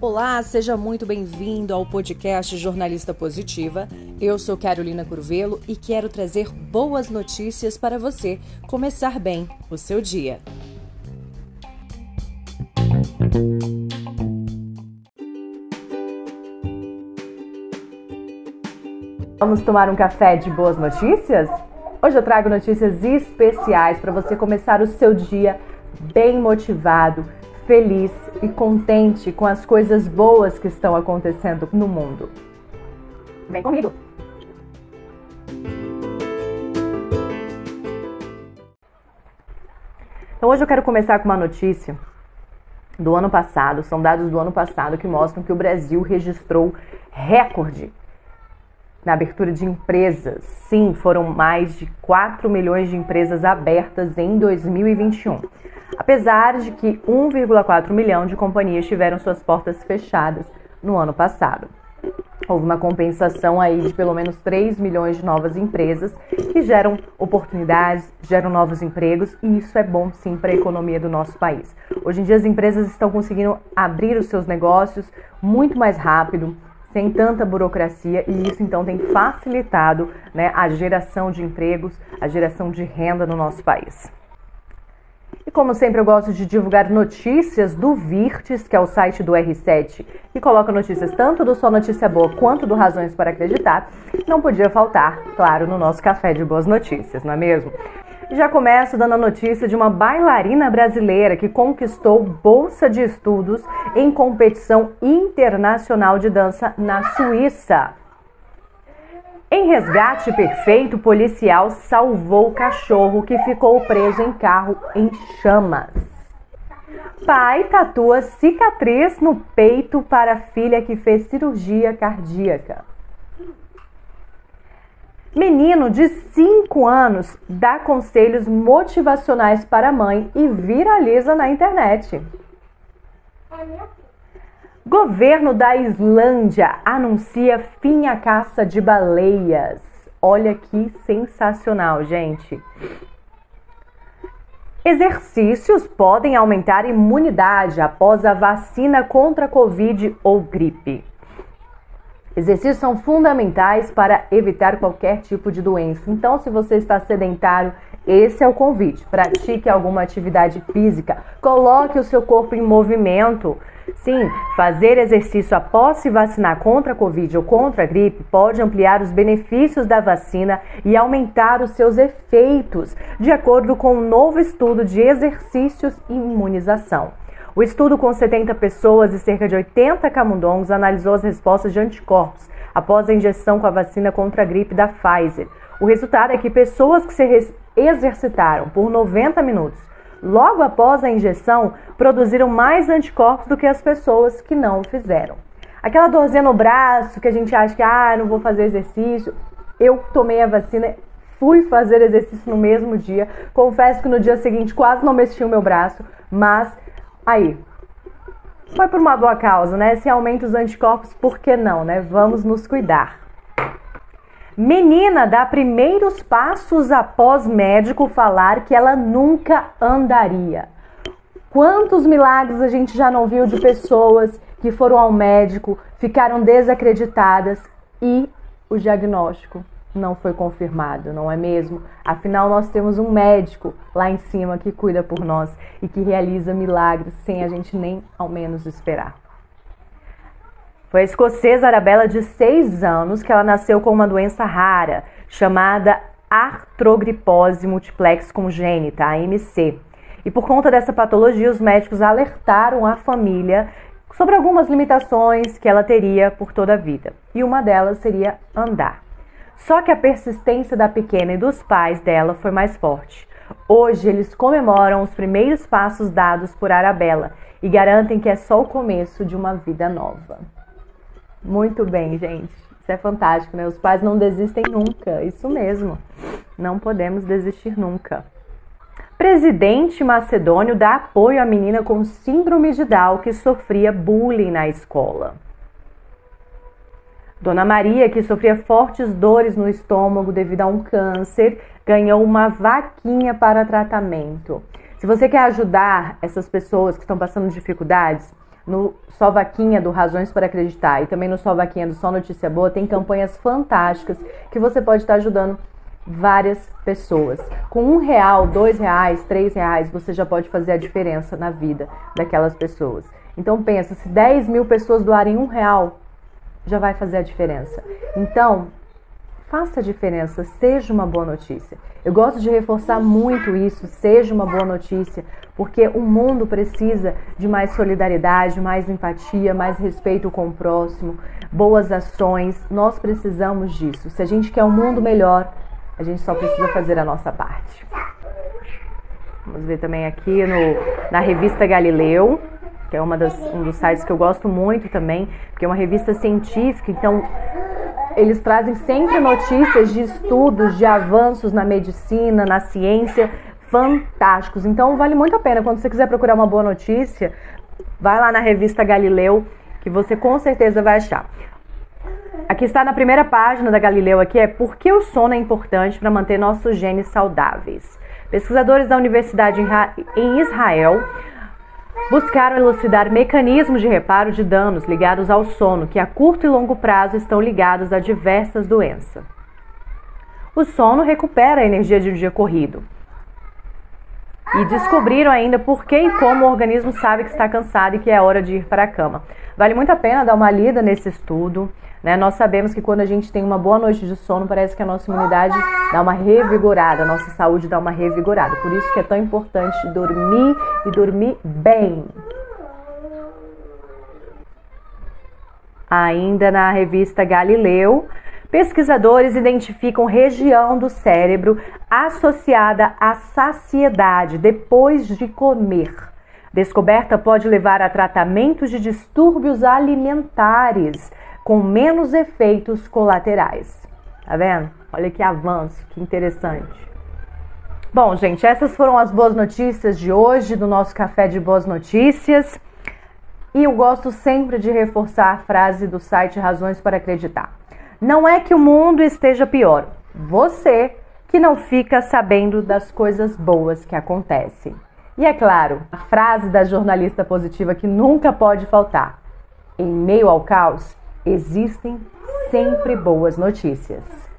Olá, seja muito bem-vindo ao podcast Jornalista Positiva. Eu sou Carolina Curvelo e quero trazer boas notícias para você começar bem o seu dia. Vamos tomar um café de boas notícias? Hoje eu trago notícias especiais para você começar o seu dia bem motivado feliz e contente com as coisas boas que estão acontecendo no mundo. Vem comigo! Então hoje eu quero começar com uma notícia do ano passado, são dados do ano passado que mostram que o Brasil registrou recorde na abertura de empresas. Sim, foram mais de 4 milhões de empresas abertas em 2021 apesar de que 1,4 milhão de companhias tiveram suas portas fechadas no ano passado. Houve uma compensação aí de pelo menos 3 milhões de novas empresas que geram oportunidades, geram novos empregos e isso é bom sim para a economia do nosso país. Hoje em dia as empresas estão conseguindo abrir os seus negócios muito mais rápido, sem tanta burocracia e isso então tem facilitado né, a geração de empregos, a geração de renda no nosso país. E como sempre, eu gosto de divulgar notícias do Virtes, que é o site do R7, que coloca notícias tanto do Só Notícia Boa quanto do Razões para Acreditar. Não podia faltar, claro, no nosso café de boas notícias, não é mesmo? Já começo dando a notícia de uma bailarina brasileira que conquistou bolsa de estudos em competição internacional de dança na Suíça. Em resgate perfeito, policial salvou o cachorro que ficou preso em carro em chamas. Pai tatua cicatriz no peito para filha que fez cirurgia cardíaca. Menino de 5 anos dá conselhos motivacionais para a mãe e viraliza na internet. Governo da Islândia anuncia fim à caça de baleias. Olha que sensacional, gente. Exercícios podem aumentar imunidade após a vacina contra a Covid ou gripe. Exercícios são fundamentais para evitar qualquer tipo de doença. Então, se você está sedentário, esse é o convite. Pratique alguma atividade física, coloque o seu corpo em movimento. Sim, fazer exercício após se vacinar contra a Covid ou contra a gripe pode ampliar os benefícios da vacina e aumentar os seus efeitos, de acordo com um novo estudo de exercícios e imunização. O estudo com 70 pessoas e cerca de 80 camundongos analisou as respostas de anticorpos após a injeção com a vacina contra a gripe da Pfizer. O resultado é que pessoas que se exercitaram por 90 minutos logo após a injeção, produziram mais anticorpos do que as pessoas que não o fizeram. Aquela dorzinha no braço que a gente acha que, ah, não vou fazer exercício. Eu tomei a vacina, fui fazer exercício no mesmo dia. Confesso que no dia seguinte quase não mexi o meu braço, mas aí, foi por uma boa causa, né? Se aumenta os anticorpos, por que não, né? Vamos nos cuidar. Menina dá primeiros passos após médico falar que ela nunca andaria. Quantos milagres a gente já não viu de pessoas que foram ao médico, ficaram desacreditadas e o diagnóstico não foi confirmado, não é mesmo? Afinal, nós temos um médico lá em cima que cuida por nós e que realiza milagres sem a gente nem ao menos esperar. Foi a escocesa Arabella de 6 anos que ela nasceu com uma doença rara chamada artrogripose multiplex congênita, AMC. E por conta dessa patologia, os médicos alertaram a família sobre algumas limitações que ela teria por toda a vida. E uma delas seria andar. Só que a persistência da pequena e dos pais dela foi mais forte. Hoje eles comemoram os primeiros passos dados por Arabella e garantem que é só o começo de uma vida nova. Muito bem, gente. Isso é fantástico, né? Os pais não desistem nunca. Isso mesmo. Não podemos desistir nunca. Presidente macedônio dá apoio à menina com síndrome de Down que sofria bullying na escola. Dona Maria, que sofria fortes dores no estômago devido a um câncer, ganhou uma vaquinha para tratamento. Se você quer ajudar essas pessoas que estão passando dificuldades, no Só Vaquinha do Razões para Acreditar e também no Só Vaquinha do Só Notícia Boa tem campanhas fantásticas que você pode estar ajudando várias pessoas. Com um real, dois reais, três reais, você já pode fazer a diferença na vida daquelas pessoas. Então pensa, se 10 mil pessoas doarem um real, já vai fazer a diferença. Então, faça a diferença, seja uma boa notícia. Eu gosto de reforçar muito isso, seja uma boa notícia, porque o mundo precisa de mais solidariedade, mais empatia, mais respeito com o próximo, boas ações. Nós precisamos disso. Se a gente quer um mundo melhor, a gente só precisa fazer a nossa parte. Vamos ver também aqui no, na revista Galileu, que é uma das, um dos sites que eu gosto muito também, porque é uma revista científica, então eles trazem sempre notícias de estudos, de avanços na medicina, na ciência, fantásticos. Então vale muito a pena. Quando você quiser procurar uma boa notícia, vai lá na revista Galileu, que você com certeza vai achar. Aqui está na primeira página da Galileu aqui é por que o sono é importante para manter nossos genes saudáveis. Pesquisadores da Universidade em Israel buscaram elucidar mecanismos de reparo de danos ligados ao sono que a curto e longo prazo estão ligados a diversas doenças. O sono recupera a energia de um dia corrido. E descobriram ainda por que e como o organismo sabe que está cansado e que é hora de ir para a cama. Vale muito a pena dar uma lida nesse estudo. Né? Nós sabemos que quando a gente tem uma boa noite de sono, parece que a nossa imunidade dá uma revigorada, a nossa saúde dá uma revigorada. Por isso que é tão importante dormir e dormir bem. Ainda na revista Galileu, pesquisadores identificam região do cérebro associada à saciedade depois de comer. Descoberta pode levar a tratamentos de distúrbios alimentares com menos efeitos colaterais. Tá vendo? Olha que avanço, que interessante. Bom, gente, essas foram as boas notícias de hoje do nosso café de boas notícias. E eu gosto sempre de reforçar a frase do site Razões para Acreditar. Não é que o mundo esteja pior, você que não fica sabendo das coisas boas que acontecem. E é claro, a frase da jornalista positiva que nunca pode faltar: em meio ao caos, existem sempre boas notícias.